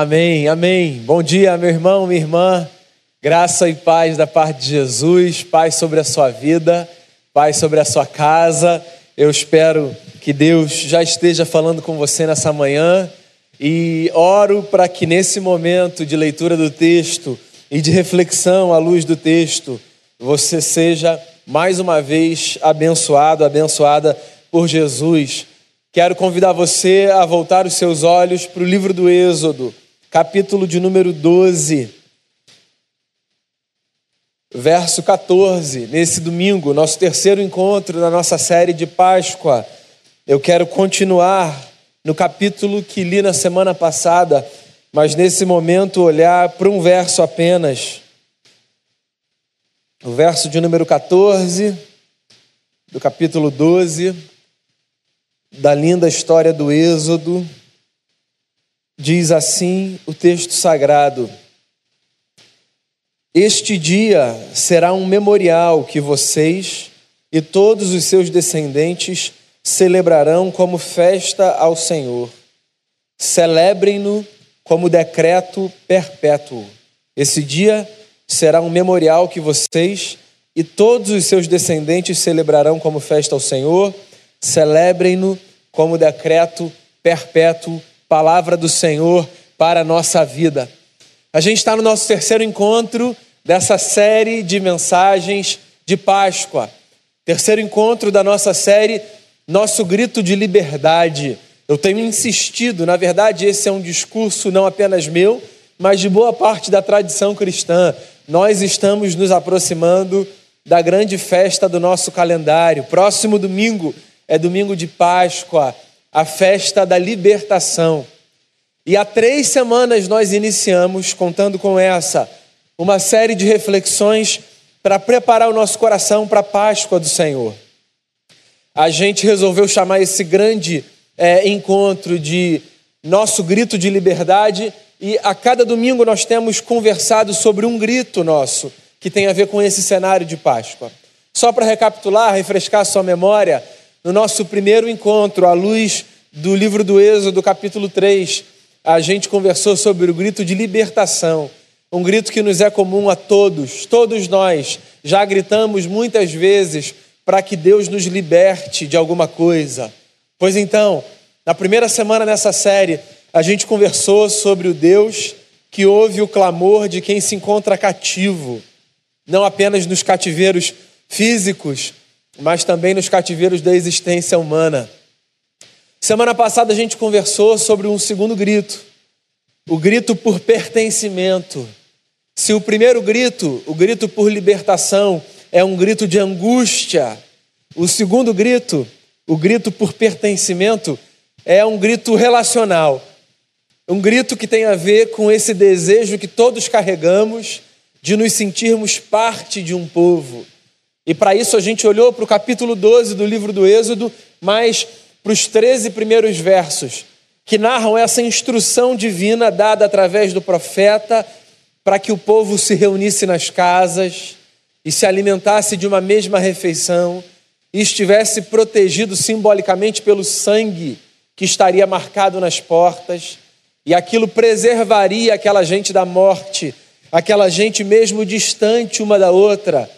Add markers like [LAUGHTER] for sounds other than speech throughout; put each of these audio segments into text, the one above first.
Amém, amém. Bom dia, meu irmão, minha irmã. Graça e paz da parte de Jesus, paz sobre a sua vida, paz sobre a sua casa. Eu espero que Deus já esteja falando com você nessa manhã e oro para que nesse momento de leitura do texto e de reflexão à luz do texto, você seja mais uma vez abençoado, abençoada por Jesus. Quero convidar você a voltar os seus olhos para o livro do Êxodo capítulo de número 12, verso 14. Nesse domingo, nosso terceiro encontro da nossa série de Páscoa, eu quero continuar no capítulo que li na semana passada, mas nesse momento olhar para um verso apenas. O verso de número 14, do capítulo 12, da linda história do Êxodo. Diz assim o texto sagrado: Este dia será um memorial que vocês e todos os seus descendentes celebrarão como festa ao Senhor. Celebrem-no como decreto perpétuo. Esse dia será um memorial que vocês e todos os seus descendentes celebrarão como festa ao Senhor. Celebrem-no como decreto perpétuo palavra do Senhor para a nossa vida. A gente está no nosso terceiro encontro dessa série de mensagens de Páscoa. Terceiro encontro da nossa série, Nosso Grito de Liberdade. Eu tenho insistido, na verdade, esse é um discurso não apenas meu, mas de boa parte da tradição cristã. Nós estamos nos aproximando da grande festa do nosso calendário. Próximo domingo é domingo de Páscoa a festa da libertação. E há três semanas nós iniciamos, contando com essa, uma série de reflexões para preparar o nosso coração para a Páscoa do Senhor. A gente resolveu chamar esse grande é, encontro de nosso grito de liberdade, e a cada domingo nós temos conversado sobre um grito nosso que tem a ver com esse cenário de Páscoa. Só para recapitular, refrescar sua memória, no nosso primeiro encontro, à luz do livro do Êxodo, capítulo 3, a gente conversou sobre o grito de libertação, um grito que nos é comum a todos, todos nós já gritamos muitas vezes para que Deus nos liberte de alguma coisa. Pois então, na primeira semana nessa série, a gente conversou sobre o Deus que ouve o clamor de quem se encontra cativo, não apenas nos cativeiros físicos, mas também nos cativeiros da existência humana. Semana passada a gente conversou sobre um segundo grito, o grito por pertencimento. Se o primeiro grito, o grito por libertação, é um grito de angústia, o segundo grito, o grito por pertencimento, é um grito relacional. Um grito que tem a ver com esse desejo que todos carregamos de nos sentirmos parte de um povo e para isso a gente olhou para o capítulo 12 do livro do Êxodo, mas para os 13 primeiros versos, que narram essa instrução divina dada através do profeta para que o povo se reunisse nas casas e se alimentasse de uma mesma refeição e estivesse protegido simbolicamente pelo sangue que estaria marcado nas portas, e aquilo preservaria aquela gente da morte, aquela gente mesmo distante uma da outra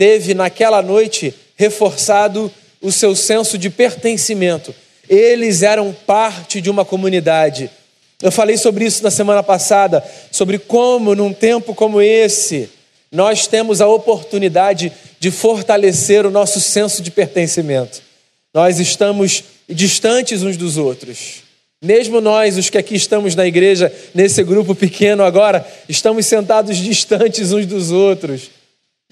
teve naquela noite reforçado o seu senso de pertencimento. Eles eram parte de uma comunidade. Eu falei sobre isso na semana passada, sobre como, num tempo como esse, nós temos a oportunidade de fortalecer o nosso senso de pertencimento. Nós estamos distantes uns dos outros. Mesmo nós, os que aqui estamos na igreja, nesse grupo pequeno agora, estamos sentados [LAUGHS] distantes uns dos outros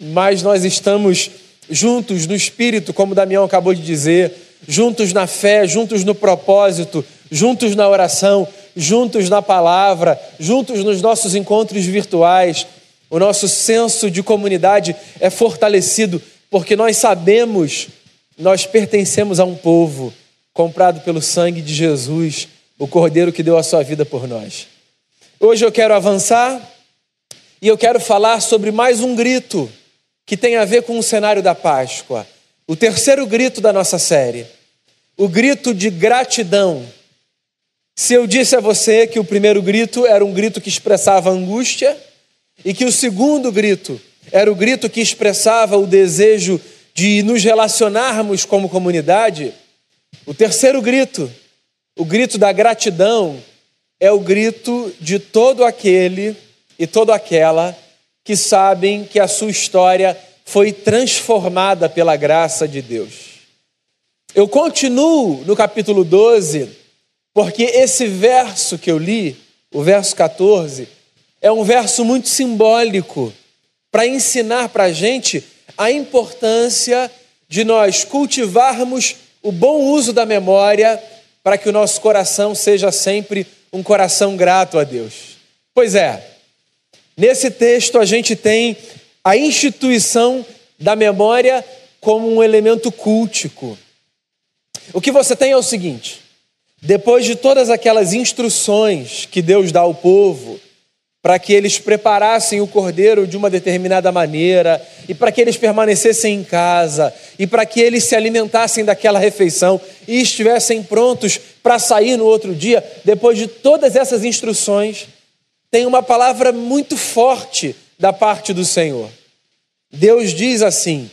mas nós estamos juntos no espírito, como Damião acabou de dizer, juntos na fé, juntos no propósito, juntos na oração, juntos na palavra, juntos nos nossos encontros virtuais. O nosso senso de comunidade é fortalecido porque nós sabemos, nós pertencemos a um povo comprado pelo sangue de Jesus, o Cordeiro que deu a sua vida por nós. Hoje eu quero avançar e eu quero falar sobre mais um grito que tem a ver com o cenário da Páscoa. O terceiro grito da nossa série, o grito de gratidão. Se eu disse a você que o primeiro grito era um grito que expressava angústia e que o segundo grito era o grito que expressava o desejo de nos relacionarmos como comunidade, o terceiro grito, o grito da gratidão, é o grito de todo aquele e toda aquela que sabem que a sua história foi transformada pela graça de Deus. Eu continuo no capítulo 12, porque esse verso que eu li, o verso 14, é um verso muito simbólico para ensinar para a gente a importância de nós cultivarmos o bom uso da memória para que o nosso coração seja sempre um coração grato a Deus. Pois é, nesse texto a gente tem a instituição da memória como um elemento cultico. O que você tem é o seguinte: depois de todas aquelas instruções que Deus dá ao povo, para que eles preparassem o cordeiro de uma determinada maneira, e para que eles permanecessem em casa, e para que eles se alimentassem daquela refeição e estivessem prontos para sair no outro dia, depois de todas essas instruções, tem uma palavra muito forte da parte do Senhor. Deus diz assim: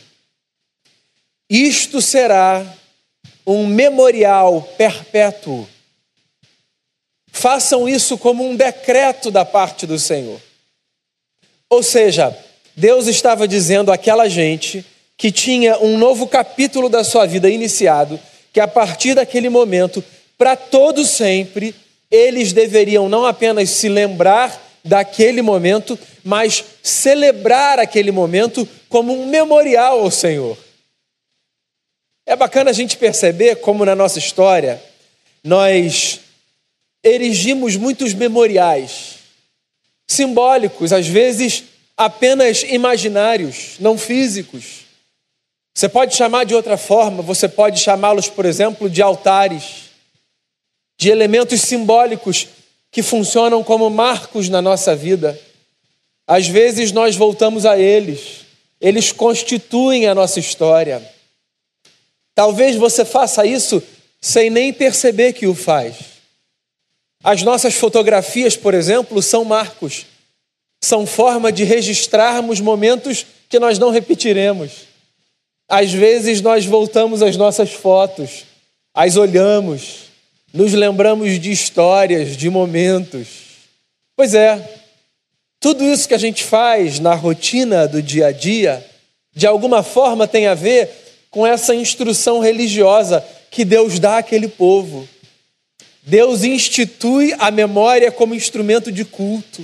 Isto será um memorial perpétuo façam isso como um decreto da parte do Senhor. Ou seja, Deus estava dizendo àquela gente que tinha um novo capítulo da sua vida iniciado, que a partir daquele momento, para todo sempre, eles deveriam não apenas se lembrar daquele momento, mas celebrar aquele momento como um memorial ao Senhor. É bacana a gente perceber como na nossa história nós erigimos muitos memoriais, simbólicos, às vezes apenas imaginários, não físicos. Você pode chamar de outra forma, você pode chamá-los, por exemplo, de altares, de elementos simbólicos que funcionam como marcos na nossa vida. Às vezes nós voltamos a eles, eles constituem a nossa história. Talvez você faça isso sem nem perceber que o faz. As nossas fotografias, por exemplo, são marcos, são forma de registrarmos momentos que nós não repetiremos. Às vezes nós voltamos às nossas fotos, as olhamos, nos lembramos de histórias, de momentos. Pois é, tudo isso que a gente faz na rotina do dia a dia, de alguma forma tem a ver com essa instrução religiosa que Deus dá àquele povo. Deus institui a memória como instrumento de culto.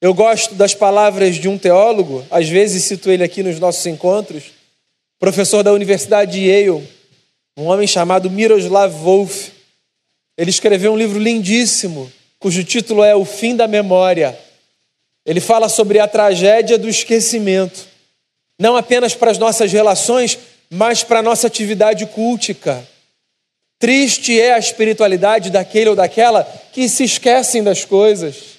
Eu gosto das palavras de um teólogo, às vezes cito ele aqui nos nossos encontros, professor da Universidade de Yale, um homem chamado Miroslav Wolf. Ele escreveu um livro lindíssimo, cujo título é O Fim da Memória. Ele fala sobre a tragédia do esquecimento, não apenas para as nossas relações, mas para a nossa atividade cultica. Triste é a espiritualidade daquele ou daquela que se esquecem das coisas.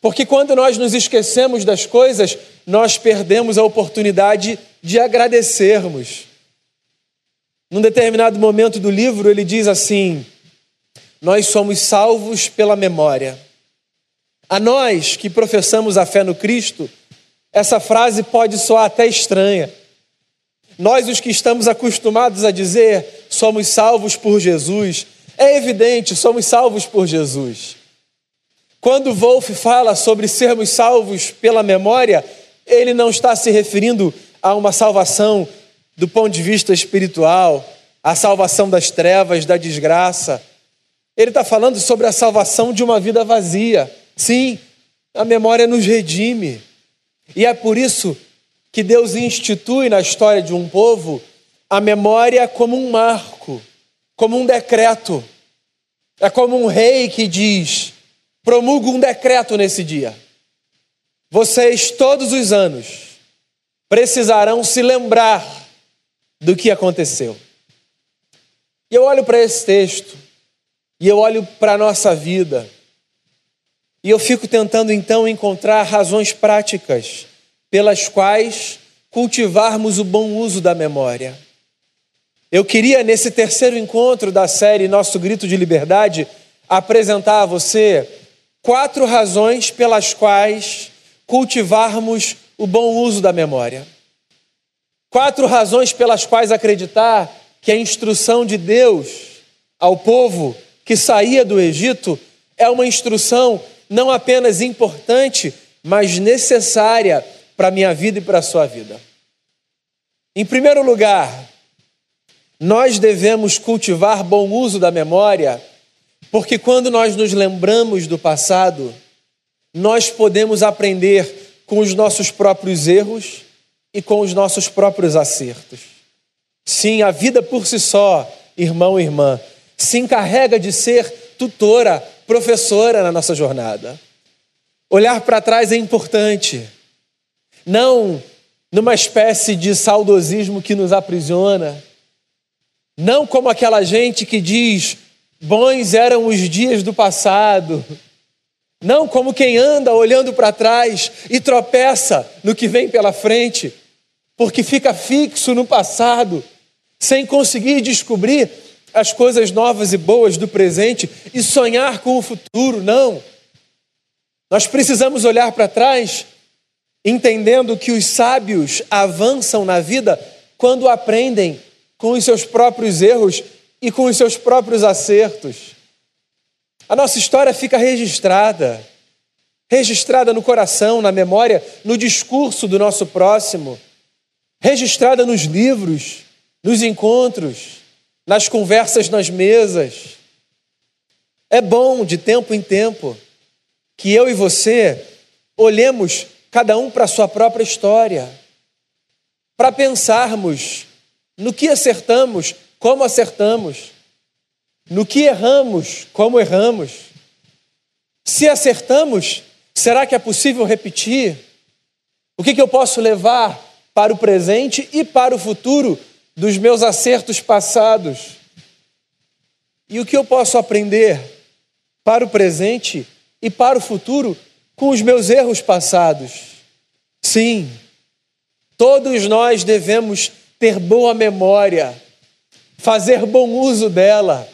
Porque quando nós nos esquecemos das coisas, nós perdemos a oportunidade de agradecermos. Num determinado momento do livro, ele diz assim: Nós somos salvos pela memória. A nós que professamos a fé no Cristo, essa frase pode soar até estranha. Nós, os que estamos acostumados a dizer somos salvos por Jesus, é evidente, somos salvos por Jesus. Quando Wolff fala sobre sermos salvos pela memória, ele não está se referindo a uma salvação do ponto de vista espiritual, a salvação das trevas, da desgraça. Ele está falando sobre a salvação de uma vida vazia. Sim, a memória nos redime. E é por isso que Deus institui na história de um povo a memória como um marco, como um decreto. É como um rei que diz: promulga um decreto nesse dia. Vocês, todos os anos, precisarão se lembrar do que aconteceu. E eu olho para esse texto, e eu olho para a nossa vida, e eu fico tentando então encontrar razões práticas pelas quais cultivarmos o bom uso da memória. Eu queria, nesse terceiro encontro da série Nosso Grito de Liberdade, apresentar a você quatro razões pelas quais cultivarmos o bom uso da memória. Quatro razões pelas quais acreditar que a instrução de Deus ao povo que saía do Egito é uma instrução não apenas importante, mas necessária para a minha vida e para a sua vida. Em primeiro lugar, nós devemos cultivar bom uso da memória, porque quando nós nos lembramos do passado, nós podemos aprender com os nossos próprios erros e com os nossos próprios acertos. Sim, a vida por si só, irmão e irmã, se encarrega de ser tutora, professora na nossa jornada. Olhar para trás é importante, não numa espécie de saudosismo que nos aprisiona, não como aquela gente que diz: bons eram os dias do passado. Não como quem anda olhando para trás e tropeça no que vem pela frente, porque fica fixo no passado, sem conseguir descobrir as coisas novas e boas do presente e sonhar com o futuro. Não. Nós precisamos olhar para trás, entendendo que os sábios avançam na vida quando aprendem com os seus próprios erros e com os seus próprios acertos. A nossa história fica registrada, registrada no coração, na memória, no discurso do nosso próximo, registrada nos livros, nos encontros, nas conversas nas mesas. É bom, de tempo em tempo, que eu e você olhemos cada um para a sua própria história, para pensarmos no que acertamos, como acertamos, no que erramos, como erramos. Se acertamos, será que é possível repetir? O que, que eu posso levar para o presente e para o futuro dos meus acertos passados? E o que eu posso aprender para o presente e para o futuro com os meus erros passados? Sim, todos nós devemos ter boa memória, fazer bom uso dela.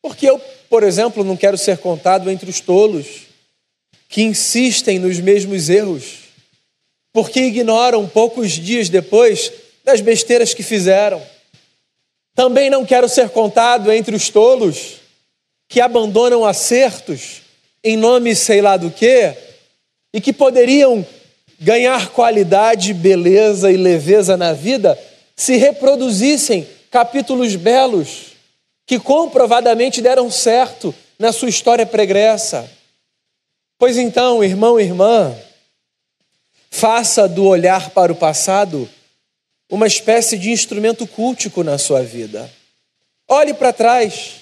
Porque eu, por exemplo, não quero ser contado entre os tolos que insistem nos mesmos erros, porque ignoram poucos dias depois das besteiras que fizeram. Também não quero ser contado entre os tolos que abandonam acertos em nome sei lá do quê e que poderiam ganhar qualidade, beleza e leveza na vida se reproduzissem capítulos belos que comprovadamente deram certo na sua história pregressa. Pois então, irmão e irmã, faça do olhar para o passado uma espécie de instrumento cultico na sua vida. Olhe para trás,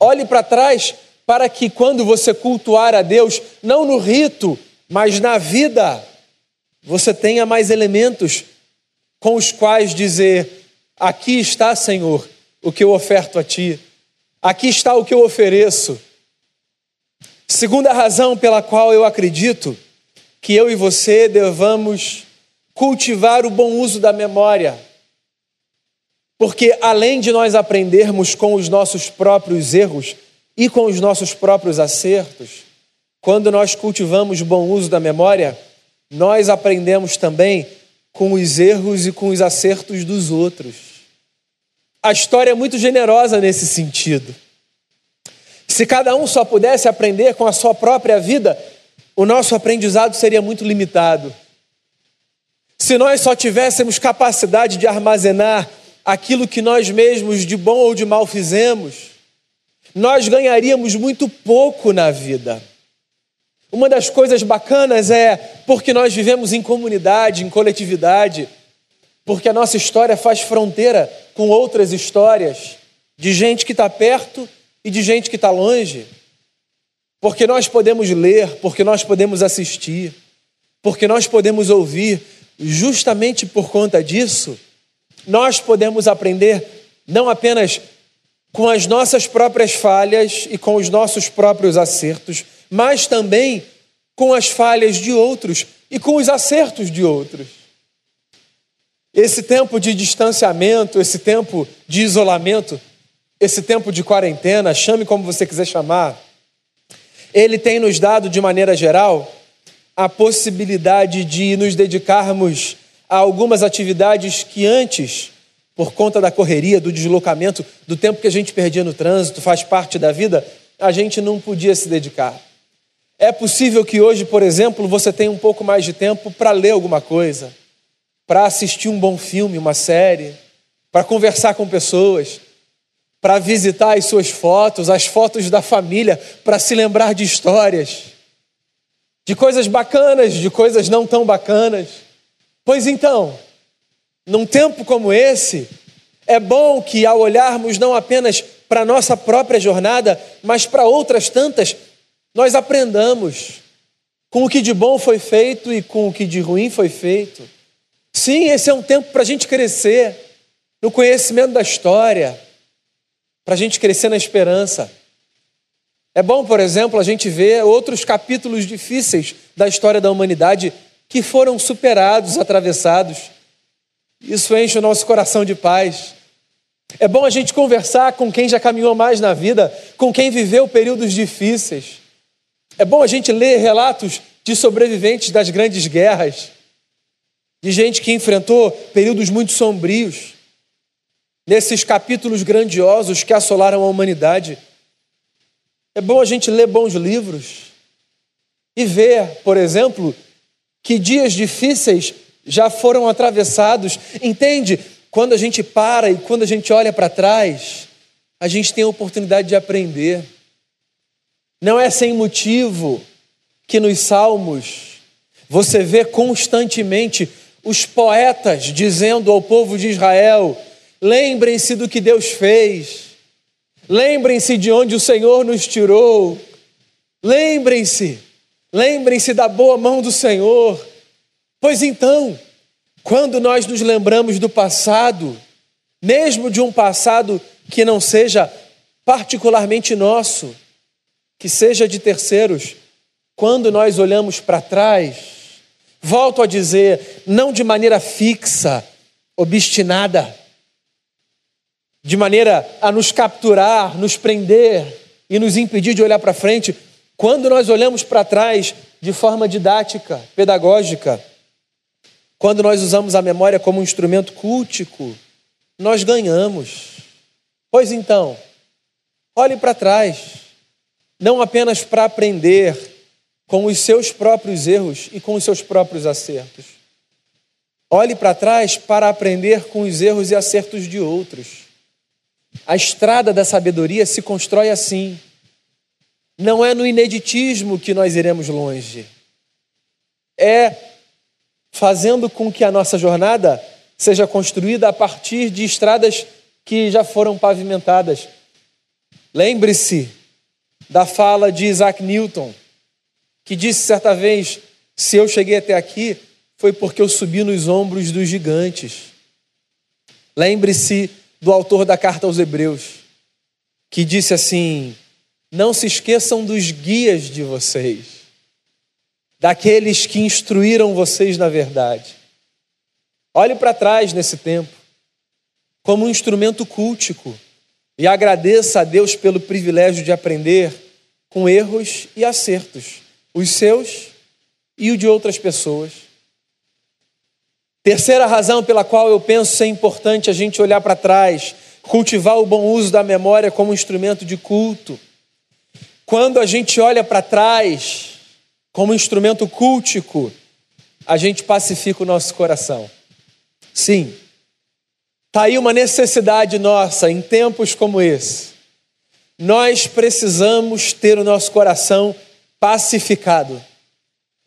olhe para trás para que quando você cultuar a Deus, não no rito, mas na vida, você tenha mais elementos com os quais dizer: Aqui está, Senhor, o que eu oferto a Ti, aqui está o que eu ofereço. Segunda razão pela qual eu acredito que eu e você devamos cultivar o bom uso da memória. Porque além de nós aprendermos com os nossos próprios erros e com os nossos próprios acertos, quando nós cultivamos bom uso da memória, nós aprendemos também com os erros e com os acertos dos outros. A história é muito generosa nesse sentido. Se cada um só pudesse aprender com a sua própria vida, o nosso aprendizado seria muito limitado. Se nós só tivéssemos capacidade de armazenar aquilo que nós mesmos de bom ou de mal fizemos, nós ganharíamos muito pouco na vida. Uma das coisas bacanas é porque nós vivemos em comunidade, em coletividade, porque a nossa história faz fronteira com outras histórias de gente que está perto e de gente que está longe. Porque nós podemos ler, porque nós podemos assistir, porque nós podemos ouvir, justamente por conta disso, nós podemos aprender não apenas com as nossas próprias falhas e com os nossos próprios acertos, mas também com as falhas de outros e com os acertos de outros. Esse tempo de distanciamento, esse tempo de isolamento, esse tempo de quarentena, chame como você quiser chamar, ele tem nos dado, de maneira geral, a possibilidade de nos dedicarmos a algumas atividades que antes, por conta da correria, do deslocamento, do tempo que a gente perdia no trânsito, faz parte da vida, a gente não podia se dedicar. É possível que hoje, por exemplo, você tenha um pouco mais de tempo para ler alguma coisa, para assistir um bom filme, uma série, para conversar com pessoas, para visitar as suas fotos, as fotos da família, para se lembrar de histórias, de coisas bacanas, de coisas não tão bacanas. Pois então, num tempo como esse, é bom que ao olharmos não apenas para a nossa própria jornada, mas para outras tantas, nós aprendamos com o que de bom foi feito e com o que de ruim foi feito. Sim, esse é um tempo para a gente crescer no conhecimento da história, para a gente crescer na esperança. É bom, por exemplo, a gente ver outros capítulos difíceis da história da humanidade que foram superados, atravessados. Isso enche o nosso coração de paz. É bom a gente conversar com quem já caminhou mais na vida, com quem viveu períodos difíceis. É bom a gente ler relatos de sobreviventes das grandes guerras, de gente que enfrentou períodos muito sombrios. Nesses capítulos grandiosos que assolaram a humanidade, é bom a gente ler bons livros e ver, por exemplo, que dias difíceis já foram atravessados. Entende? Quando a gente para e quando a gente olha para trás, a gente tem a oportunidade de aprender. Não é sem motivo que nos salmos você vê constantemente os poetas dizendo ao povo de Israel: lembrem-se do que Deus fez, lembrem-se de onde o Senhor nos tirou, lembrem-se, lembrem-se da boa mão do Senhor. Pois então, quando nós nos lembramos do passado, mesmo de um passado que não seja particularmente nosso, que seja de terceiros, quando nós olhamos para trás, volto a dizer, não de maneira fixa, obstinada, de maneira a nos capturar, nos prender e nos impedir de olhar para frente, quando nós olhamos para trás de forma didática, pedagógica, quando nós usamos a memória como um instrumento cultico, nós ganhamos. Pois então, olhe para trás não apenas para aprender com os seus próprios erros e com os seus próprios acertos. Olhe para trás para aprender com os erros e acertos de outros. A estrada da sabedoria se constrói assim. Não é no ineditismo que nós iremos longe. É fazendo com que a nossa jornada seja construída a partir de estradas que já foram pavimentadas. Lembre-se da fala de Isaac Newton, que disse certa vez: Se eu cheguei até aqui, foi porque eu subi nos ombros dos gigantes. Lembre-se do autor da carta aos Hebreus, que disse assim: Não se esqueçam dos guias de vocês, daqueles que instruíram vocês na verdade. Olhe para trás nesse tempo, como um instrumento cultico e agradeça a Deus pelo privilégio de aprender com erros e acertos, os seus e o de outras pessoas. Terceira razão pela qual eu penso ser importante a gente olhar para trás, cultivar o bom uso da memória como instrumento de culto. Quando a gente olha para trás como instrumento cultico, a gente pacifica o nosso coração. Sim, Está aí uma necessidade nossa em tempos como esse. Nós precisamos ter o nosso coração pacificado.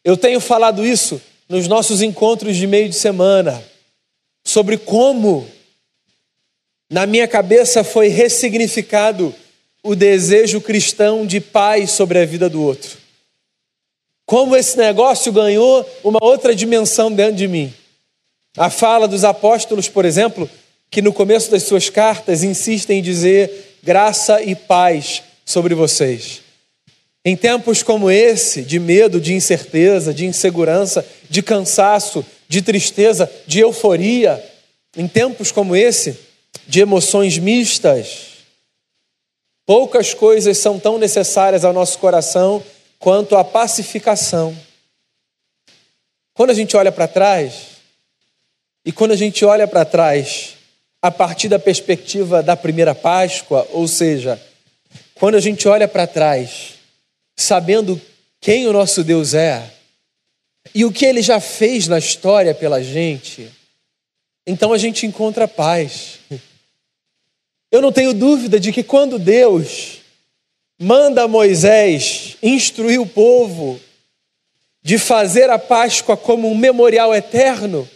Eu tenho falado isso nos nossos encontros de meio de semana, sobre como na minha cabeça foi ressignificado o desejo cristão de paz sobre a vida do outro. Como esse negócio ganhou uma outra dimensão dentro de mim. A fala dos apóstolos, por exemplo, que no começo das suas cartas insistem em dizer graça e paz sobre vocês. Em tempos como esse, de medo, de incerteza, de insegurança, de cansaço, de tristeza, de euforia, Em tempos como esse, de emoções mistas, poucas coisas são tão necessárias ao nosso coração quanto a pacificação. Quando a gente olha para trás, e quando a gente olha para trás, a partir da perspectiva da primeira Páscoa, ou seja, quando a gente olha para trás, sabendo quem o nosso Deus é e o que ele já fez na história pela gente, então a gente encontra paz. Eu não tenho dúvida de que quando Deus manda Moisés instruir o povo de fazer a Páscoa como um memorial eterno,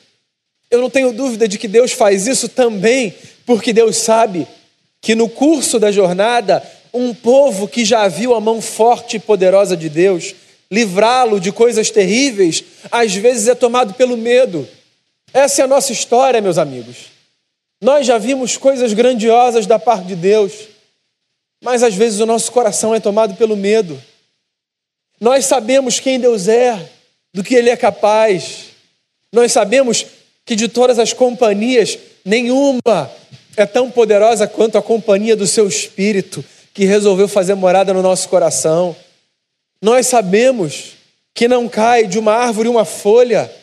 eu não tenho dúvida de que Deus faz isso também, porque Deus sabe que no curso da jornada, um povo que já viu a mão forte e poderosa de Deus livrá-lo de coisas terríveis, às vezes é tomado pelo medo. Essa é a nossa história, meus amigos. Nós já vimos coisas grandiosas da parte de Deus, mas às vezes o nosso coração é tomado pelo medo. Nós sabemos quem Deus é, do que Ele é capaz. Nós sabemos que de todas as companhias, nenhuma é tão poderosa quanto a companhia do Seu Espírito, que resolveu fazer morada no nosso coração. Nós sabemos que não cai de uma árvore uma folha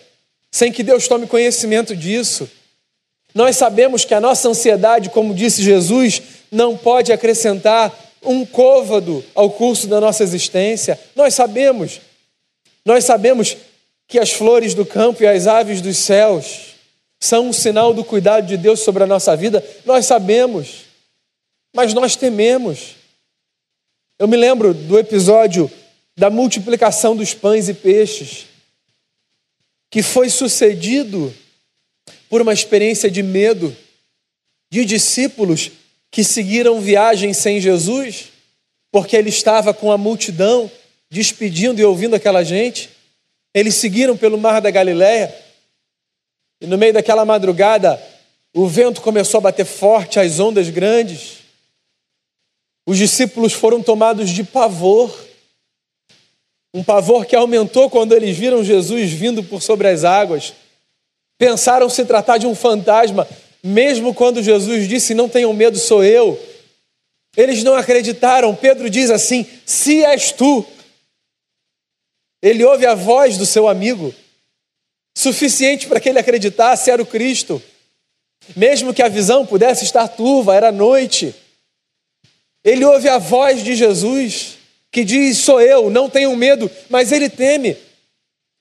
sem que Deus tome conhecimento disso. Nós sabemos que a nossa ansiedade, como disse Jesus, não pode acrescentar um côvado ao curso da nossa existência. Nós sabemos. Nós sabemos que as flores do campo e as aves dos céus são um sinal do cuidado de Deus sobre a nossa vida. Nós sabemos. Mas nós tememos. Eu me lembro do episódio da multiplicação dos pães e peixes que foi sucedido por uma experiência de medo de discípulos que seguiram viagem sem Jesus, porque ele estava com a multidão despedindo e ouvindo aquela gente. Eles seguiram pelo mar da Galiléia e no meio daquela madrugada o vento começou a bater forte, as ondas grandes. Os discípulos foram tomados de pavor um pavor que aumentou quando eles viram Jesus vindo por sobre as águas. Pensaram se tratar de um fantasma, mesmo quando Jesus disse: Não tenham medo, sou eu. Eles não acreditaram. Pedro diz assim: Se és tu. Ele ouve a voz do seu amigo, suficiente para que ele acreditasse era o Cristo. Mesmo que a visão pudesse estar turva, era noite. Ele ouve a voz de Jesus que diz: Sou eu, não tenho medo, mas ele teme.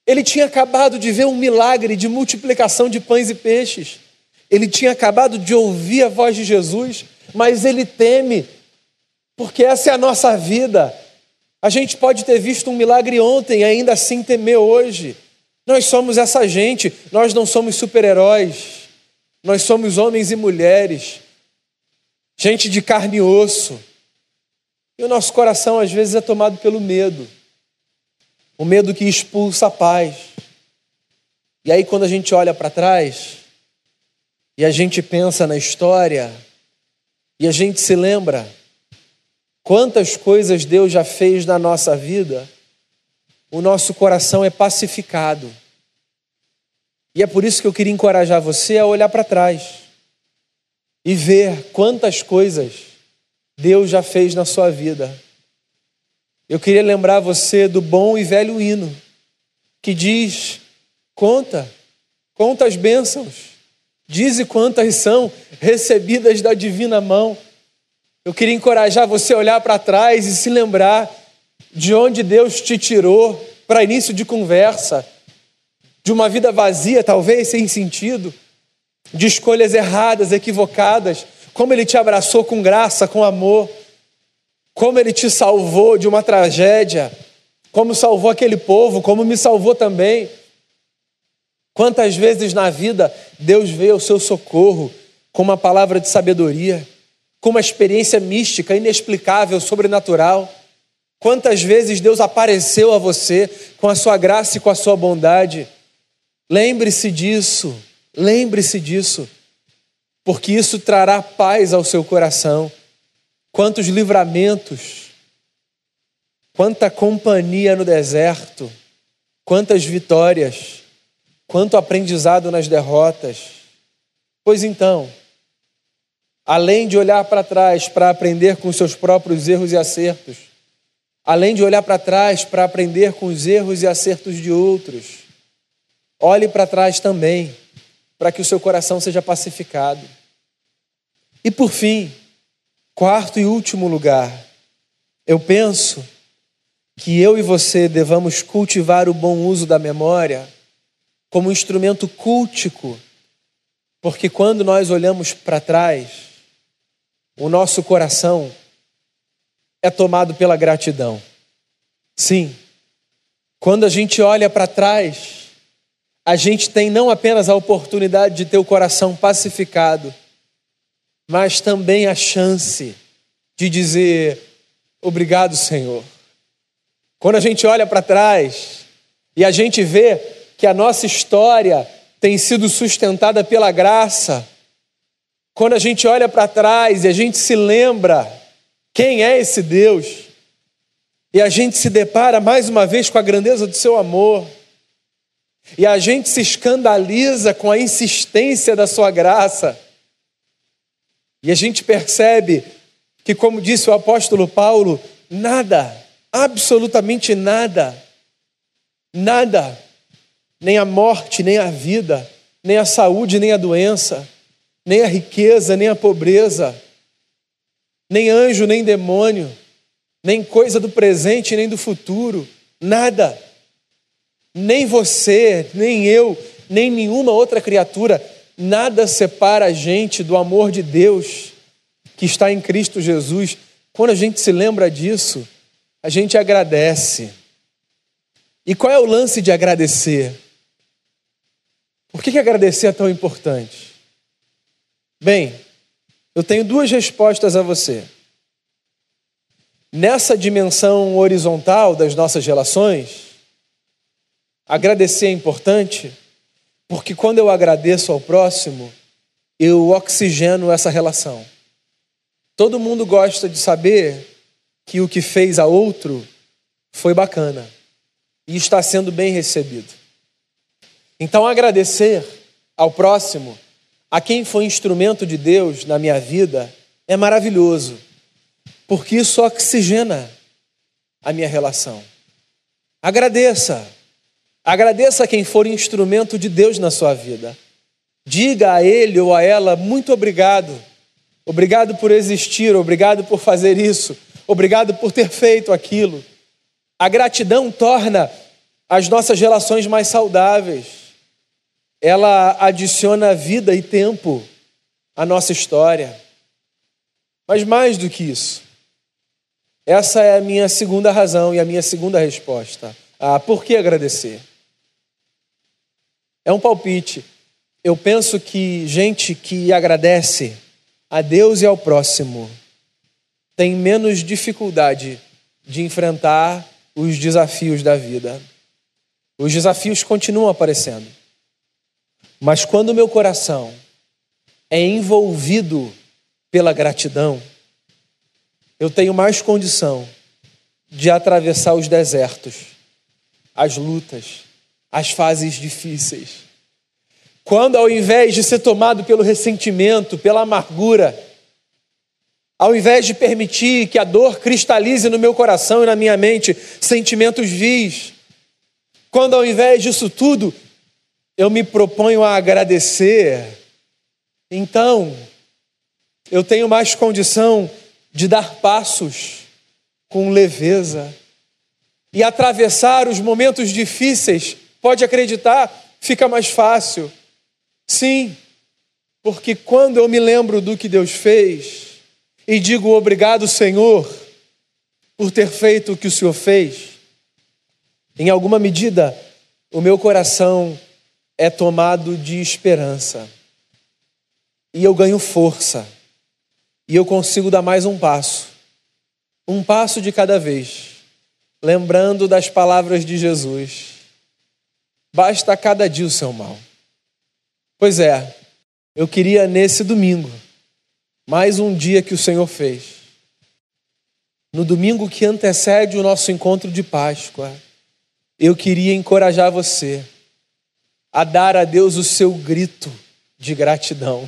Ele tinha acabado de ver um milagre de multiplicação de pães e peixes. Ele tinha acabado de ouvir a voz de Jesus, mas ele teme, porque essa é a nossa vida. A gente pode ter visto um milagre ontem e ainda assim temer hoje. Nós somos essa gente, nós não somos super-heróis, nós somos homens e mulheres, gente de carne e osso e o nosso coração às vezes é tomado pelo medo. O medo que expulsa a paz. E aí, quando a gente olha para trás e a gente pensa na história e a gente se lembra quantas coisas Deus já fez na nossa vida, o nosso coração é pacificado. E é por isso que eu queria encorajar você a olhar para trás e ver quantas coisas Deus já fez na sua vida. Eu queria lembrar você do bom e velho hino que diz: conta, conta as bênçãos, dize quantas são recebidas da divina mão. Eu queria encorajar você a olhar para trás e se lembrar de onde Deus te tirou para início de conversa, de uma vida vazia, talvez sem sentido, de escolhas erradas, equivocadas, como Ele te abraçou com graça, com amor, como Ele te salvou de uma tragédia, como salvou aquele povo, como me salvou também. Quantas vezes na vida Deus veio ao seu socorro com uma palavra de sabedoria, com uma experiência mística, inexplicável, sobrenatural. Quantas vezes Deus apareceu a você com a sua graça e com a sua bondade. Lembre-se disso, lembre-se disso porque isso trará paz ao seu coração. Quantos livramentos, quanta companhia no deserto, quantas vitórias, quanto aprendizado nas derrotas. Pois então, além de olhar para trás para aprender com seus próprios erros e acertos, além de olhar para trás para aprender com os erros e acertos de outros, olhe para trás também, para que o seu coração seja pacificado. E por fim, quarto e último lugar, eu penso que eu e você devamos cultivar o bom uso da memória como instrumento cultico, porque quando nós olhamos para trás, o nosso coração é tomado pela gratidão. Sim, quando a gente olha para trás, a gente tem não apenas a oportunidade de ter o coração pacificado, mas também a chance de dizer: Obrigado, Senhor. Quando a gente olha para trás e a gente vê que a nossa história tem sido sustentada pela graça, quando a gente olha para trás e a gente se lembra quem é esse Deus, e a gente se depara mais uma vez com a grandeza do seu amor, e a gente se escandaliza com a insistência da sua graça, e a gente percebe que, como disse o apóstolo Paulo, nada, absolutamente nada, nada nem a morte, nem a vida, nem a saúde, nem a doença, nem a riqueza, nem a pobreza, nem anjo, nem demônio, nem coisa do presente, nem do futuro, nada. Nem você, nem eu, nem nenhuma outra criatura, nada separa a gente do amor de Deus que está em Cristo Jesus. Quando a gente se lembra disso, a gente agradece. E qual é o lance de agradecer? Por que, que agradecer é tão importante? Bem, eu tenho duas respostas a você. Nessa dimensão horizontal das nossas relações, agradecer é importante porque quando eu agradeço ao próximo, eu oxigeno essa relação. Todo mundo gosta de saber que o que fez a outro foi bacana e está sendo bem recebido. Então, agradecer ao próximo, a quem foi instrumento de Deus na minha vida, é maravilhoso, porque isso oxigena a minha relação. Agradeça, agradeça a quem for instrumento de Deus na sua vida. Diga a ele ou a ela muito obrigado. Obrigado por existir, obrigado por fazer isso, obrigado por ter feito aquilo. A gratidão torna as nossas relações mais saudáveis ela adiciona vida e tempo à nossa história. Mas mais do que isso, essa é a minha segunda razão e a minha segunda resposta. Ah, por que agradecer? É um palpite. Eu penso que gente que agradece a Deus e ao próximo tem menos dificuldade de enfrentar os desafios da vida. Os desafios continuam aparecendo. Mas quando meu coração é envolvido pela gratidão, eu tenho mais condição de atravessar os desertos, as lutas, as fases difíceis. Quando, ao invés de ser tomado pelo ressentimento, pela amargura, ao invés de permitir que a dor cristalize no meu coração e na minha mente sentimentos vis, quando, ao invés disso tudo, eu me proponho a agradecer, então eu tenho mais condição de dar passos com leveza e atravessar os momentos difíceis. Pode acreditar, fica mais fácil. Sim, porque quando eu me lembro do que Deus fez e digo obrigado, Senhor, por ter feito o que o Senhor fez, em alguma medida o meu coração é tomado de esperança. E eu ganho força. E eu consigo dar mais um passo. Um passo de cada vez. Lembrando das palavras de Jesus. Basta cada dia o seu mal. Pois é, eu queria nesse domingo, mais um dia que o Senhor fez. No domingo que antecede o nosso encontro de Páscoa, eu queria encorajar você a dar a Deus o seu grito de gratidão.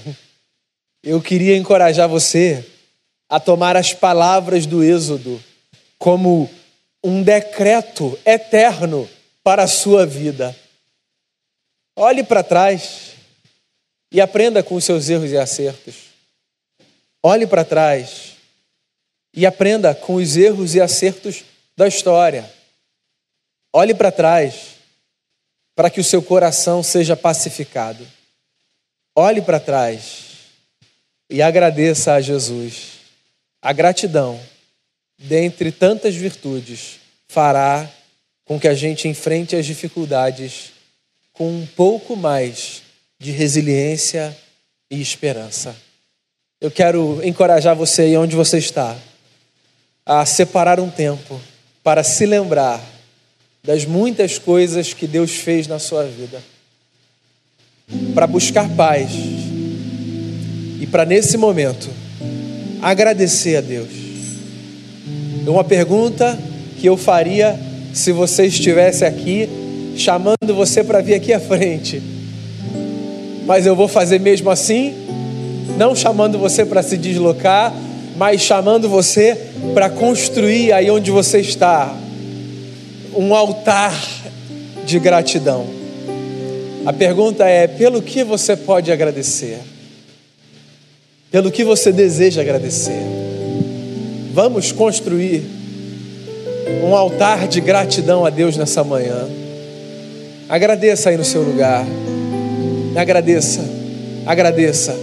Eu queria encorajar você a tomar as palavras do Êxodo como um decreto eterno para a sua vida. Olhe para trás e aprenda com os seus erros e acertos. Olhe para trás e aprenda com os erros e acertos da história. Olhe para trás para que o seu coração seja pacificado. Olhe para trás e agradeça a Jesus. A gratidão, dentre tantas virtudes, fará com que a gente enfrente as dificuldades com um pouco mais de resiliência e esperança. Eu quero encorajar você aí onde você está a separar um tempo para se lembrar das muitas coisas que Deus fez na sua vida, para buscar paz e para nesse momento agradecer a Deus. Uma pergunta que eu faria se você estivesse aqui, chamando você para vir aqui à frente. Mas eu vou fazer mesmo assim, não chamando você para se deslocar, mas chamando você para construir aí onde você está um altar de gratidão. A pergunta é: pelo que você pode agradecer? Pelo que você deseja agradecer? Vamos construir um altar de gratidão a Deus nessa manhã. Agradeça aí no seu lugar. Agradeça, agradeça.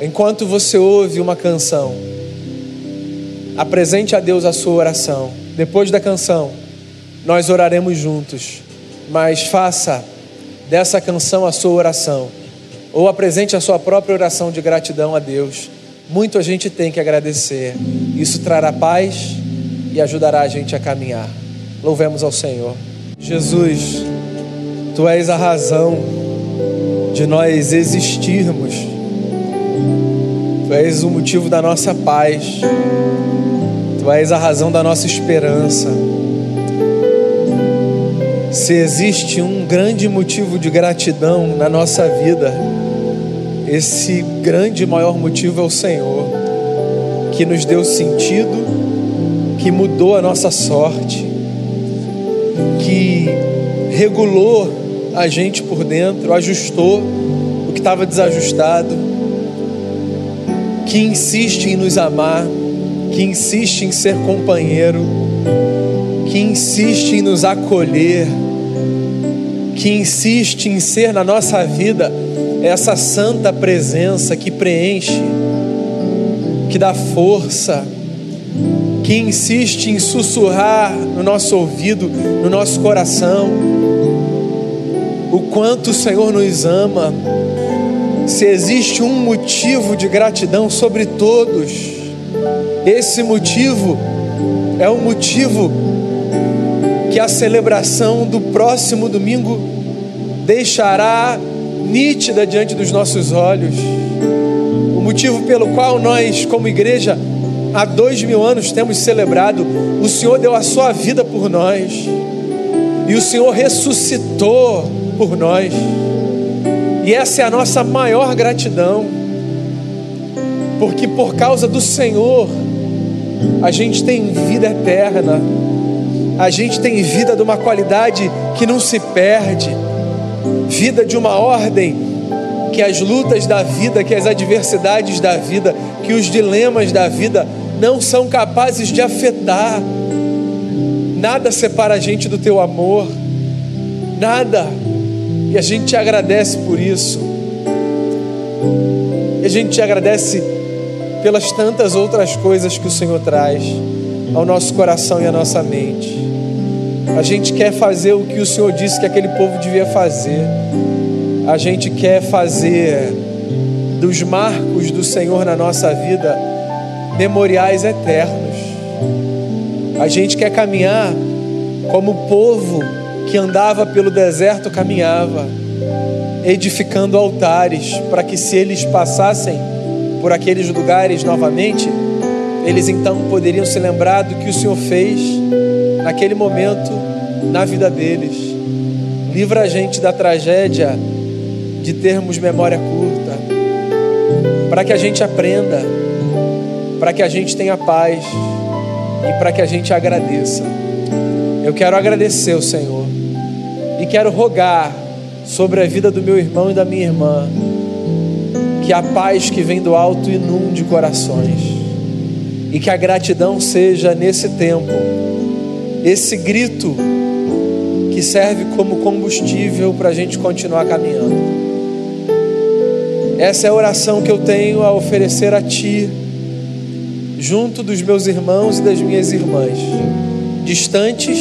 Enquanto você ouve uma canção, apresente a Deus a sua oração. Depois da canção, nós oraremos juntos, mas faça dessa canção a sua oração, ou apresente a sua própria oração de gratidão a Deus. Muito a gente tem que agradecer, isso trará paz e ajudará a gente a caminhar. Louvemos ao Senhor. Jesus, Tu és a razão de nós existirmos, Tu és o motivo da nossa paz, Tu és a razão da nossa esperança. Se existe um grande motivo de gratidão na nossa vida, esse grande maior motivo é o Senhor, que nos deu sentido, que mudou a nossa sorte, que regulou a gente por dentro, ajustou o que estava desajustado, que insiste em nos amar, que insiste em ser companheiro, que insiste em nos acolher que insiste em ser na nossa vida essa santa presença que preenche, que dá força, que insiste em sussurrar no nosso ouvido, no nosso coração, o quanto o Senhor nos ama. Se existe um motivo de gratidão sobre todos, esse motivo é um motivo que a celebração do próximo domingo deixará nítida diante dos nossos olhos. O motivo pelo qual nós, como igreja, há dois mil anos temos celebrado, o Senhor deu a sua vida por nós, e o Senhor ressuscitou por nós, e essa é a nossa maior gratidão, porque por causa do Senhor, a gente tem vida eterna. A gente tem vida de uma qualidade que não se perde, vida de uma ordem que as lutas da vida, que as adversidades da vida, que os dilemas da vida não são capazes de afetar. Nada separa a gente do teu amor, nada. E a gente te agradece por isso. E a gente te agradece pelas tantas outras coisas que o Senhor traz ao nosso coração e à nossa mente. A gente quer fazer o que o Senhor disse que aquele povo devia fazer. A gente quer fazer dos marcos do Senhor na nossa vida memoriais eternos. A gente quer caminhar como povo que andava pelo deserto caminhava, edificando altares para que se eles passassem por aqueles lugares novamente, eles então poderiam se lembrar do que o Senhor fez naquele momento na vida deles. Livra a gente da tragédia de termos memória curta. para que a gente aprenda, para que a gente tenha paz e para que a gente agradeça. Eu quero agradecer o Senhor e quero rogar sobre a vida do meu irmão e da minha irmã que a paz que vem do alto inunde corações e que a gratidão seja nesse tempo esse grito que serve como combustível para a gente continuar caminhando. Essa é a oração que eu tenho a oferecer a Ti, junto dos meus irmãos e das minhas irmãs, distantes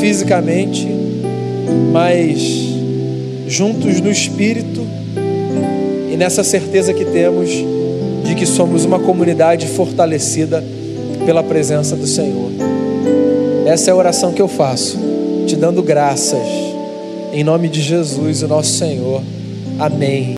fisicamente, mas juntos no espírito e nessa certeza que temos de que somos uma comunidade fortalecida pela presença do Senhor. Essa é a oração que eu faço, te dando graças, em nome de Jesus, o nosso Senhor. Amém.